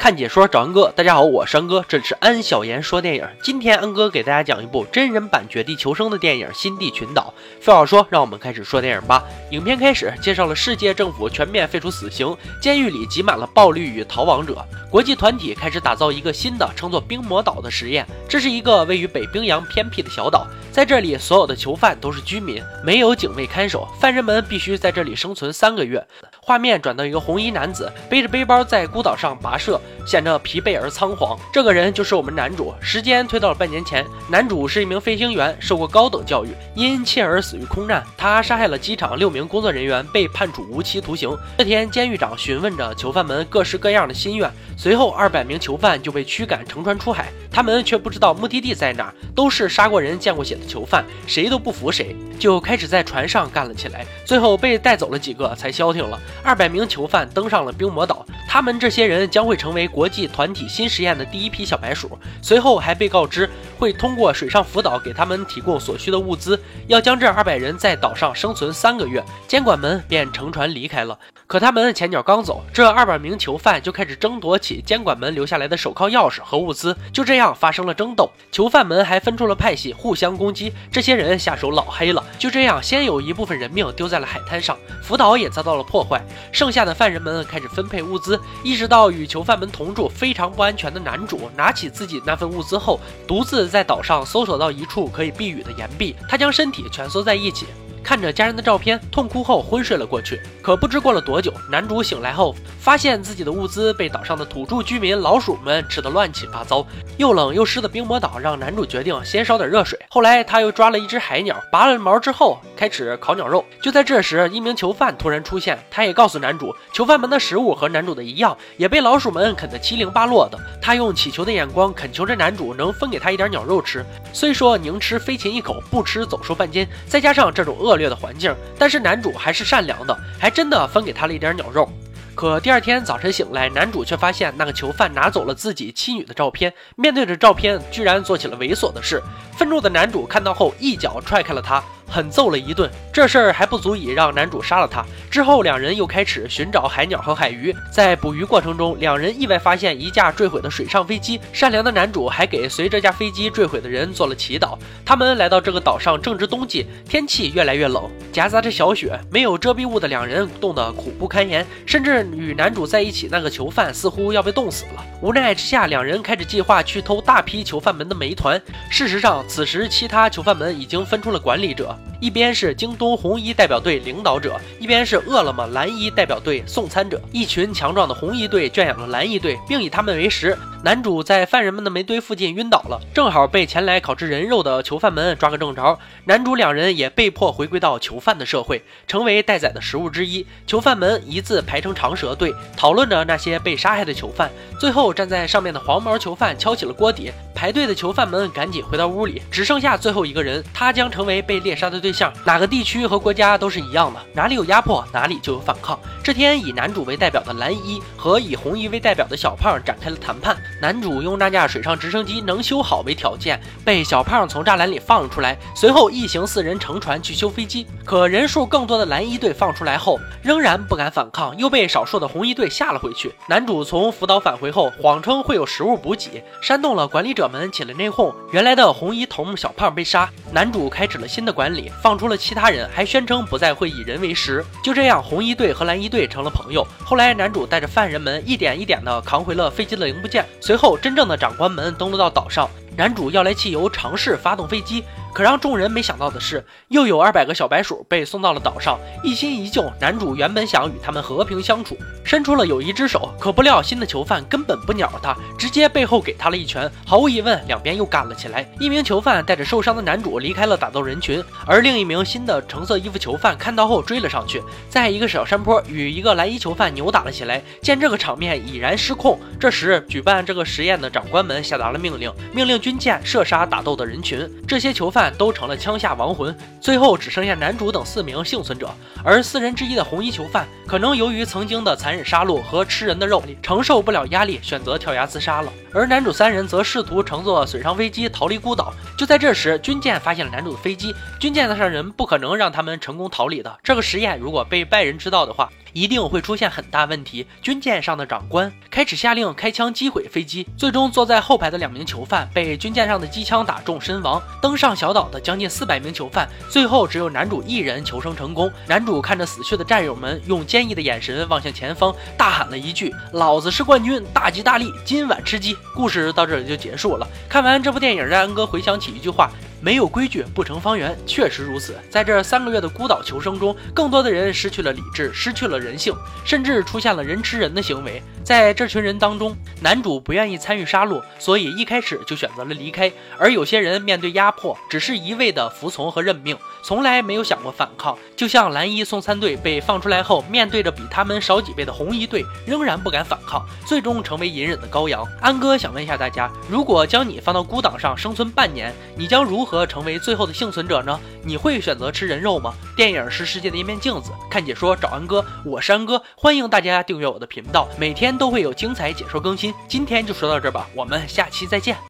看解说找安哥，大家好，我是安哥，这里是安小言说电影。今天安哥给大家讲一部真人版《绝地求生》的电影《新地群岛》。废话说，让我们开始说电影吧。影片开始介绍了世界政府全面废除死刑，监狱里挤满了暴力与逃亡者。国际团体开始打造一个新的称作冰魔岛的实验。这是一个位于北冰洋偏僻的小岛，在这里所有的囚犯都是居民，没有警卫看守，犯人们必须在这里生存三个月。画面转到一个红衣男子背着背包在孤岛上跋涉。显得疲惫而仓皇。这个人就是我们男主。时间推到了半年前，男主是一名飞行员，受过高等教育，因妻儿死于空难，他杀害了机场六名工作人员，被判处无期徒刑。这天，监狱长询问着囚犯们各式各样的心愿，随后二百名囚犯就被驱赶乘船出海，他们却不知道目的地在哪，都是杀过人、见过血的囚犯，谁都不服谁，就开始在船上干了起来。最后被带走了几个，才消停了。二百名囚犯登上了冰魔岛，他们这些人将会成为国。际团体新实验的第一批小白鼠，随后还被告知会通过水上辅导给他们提供所需的物资，要将这二百人在岛上生存三个月。监管们便乘船离开了。可他们前脚刚走，这二百名囚犯就开始争夺起监管们留下来的手铐钥匙和物资，就这样发生了争斗。囚犯们还分出了派系，互相攻击。这些人下手老黑了，就这样，先有一部分人命丢在了海滩上，福岛也遭到了破坏。剩下的犯人们开始分配物资，意识到与囚犯们同。住非常不安全的男主拿起自己那份物资后，独自在岛上搜索到一处可以避雨的岩壁，他将身体蜷缩在一起。看着家人的照片，痛哭后昏睡了过去。可不知过了多久，男主醒来后，发现自己的物资被岛上的土著居民老鼠们吃得乱七八糟。又冷又湿的冰魔岛让男主决定先烧点热水。后来他又抓了一只海鸟，拔了毛之后开始烤鸟肉。就在这时，一名囚犯突然出现，他也告诉男主，囚犯们的食物和男主的一样，也被老鼠们啃得七零八落的。他用乞求的眼光恳求着男主能分给他一点鸟肉吃。虽说宁吃飞禽一口，不吃走兽半斤，再加上这种恶。恶劣的环境，但是男主还是善良的，还真的分给他了一点鸟肉。可第二天早晨醒来，男主却发现那个囚犯拿走了自己妻女的照片，面对着照片，居然做起了猥琐的事。愤怒的男主看到后，一脚踹开了他。狠揍了一顿，这事儿还不足以让男主杀了他。之后，两人又开始寻找海鸟和海鱼。在捕鱼过程中，两人意外发现一架坠毁的水上飞机。善良的男主还给随这架飞机坠毁的人做了祈祷。他们来到这个岛上，正值冬季，天气越来越冷，夹杂着小雪，没有遮蔽物的两人冻得苦不堪言。甚至与男主在一起那个囚犯似乎要被冻死了。无奈之下，两人开始计划去偷大批囚犯们的煤团。事实上，此时其他囚犯们已经分出了管理者。一边是京东红衣代表队领导者，一边是饿了么蓝衣代表队送餐者。一群强壮的红衣队圈养了蓝衣队，并以他们为食。男主在犯人们的煤堆附近晕倒了，正好被前来烤制人肉的囚犯们抓个正着。男主两人也被迫回归到囚犯的社会，成为待宰的食物之一。囚犯们一字排成长蛇队，讨论着那些被杀害的囚犯。最后，站在上面的黄毛囚犯敲起了锅底，排队的囚犯们赶紧回到屋里，只剩下最后一个人，他将成为被猎杀的对。象哪个地区和国家都是一样的，哪里有压迫，哪里就有反抗。这天，以男主为代表的蓝衣和以红衣为代表的小胖展开了谈判。男主用那架水上直升机能修好为条件，被小胖从栅栏里放了出来。随后，一行四人乘船去修飞机。可人数更多的蓝衣队放出来后，仍然不敢反抗，又被少数的红衣队吓了回去。男主从福岛返回后，谎称会有食物补给，煽动了管理者门起了内讧。原来的红衣头目小胖被杀，男主开始了新的管理。放出了其他人，还宣称不再会以人为食。就这样，红衣队和蓝衣队成了朋友。后来，男主带着犯人们一点一点的扛回了飞机的零部件。随后，真正的长官们登陆到岛上，男主要来汽油尝试发动飞机。可让众人没想到的是，又有二百个小白鼠被送到了岛上，一新一旧。男主原本想与他们和平相处，伸出了友谊之手，可不料新的囚犯根本不鸟他，直接背后给他了一拳。毫无疑问，两边又干了起来。一名囚犯带着受伤的男主离开了打斗人群，而另一名新的橙色衣服囚犯看到后追了上去，在一个小山坡与一个蓝衣囚犯扭打了起来。见这个场面已然失控，这时举办这个实验的长官们下达了命令，命令军舰射杀打斗的人群。这些囚犯。都成了枪下亡魂，最后只剩下男主等四名幸存者，而四人之一的红衣囚犯，可能由于曾经的残忍杀戮和吃人的肉，承受不了压力，选择跳崖自杀了。而男主三人则试图乘坐水上飞机逃离孤岛。就在这时，军舰发现了男主的飞机，军舰上人不可能让他们成功逃离的。这个实验如果被外人知道的话，一定会出现很大问题。军舰上的长官开始下令开枪击毁飞机，最终坐在后排的两名囚犯被军舰上的机枪打中身亡。登上小岛的将近四百名囚犯，最后只有男主一人求生成功。男主看着死去的战友们，用坚毅的眼神望向前方，大喊了一句：“老子是冠军，大吉大利，今晚吃鸡。”故事到这里就结束了。看完这部电影，让安哥回想起一句话。没有规矩不成方圆，确实如此。在这三个月的孤岛求生中，更多的人失去了理智，失去了人性，甚至出现了人吃人的行为。在这群人当中，男主不愿意参与杀戮，所以一开始就选择了离开。而有些人面对压迫，只是一味的服从和认命，从来没有想过反抗。就像蓝衣送餐队被放出来后，面对着比他们少几倍的红衣队，仍然不敢反抗，最终成为隐忍的羔羊。安哥想问一下大家，如果将你放到孤岛上生存半年，你将如何？成为最后的幸存者呢？你会选择吃人肉吗？电影是世界的一面镜子，看解说找安哥，我是安哥，欢迎大家订阅我的频道，每天都会有精彩解说更新。今天就说到这儿吧，我们下期再见。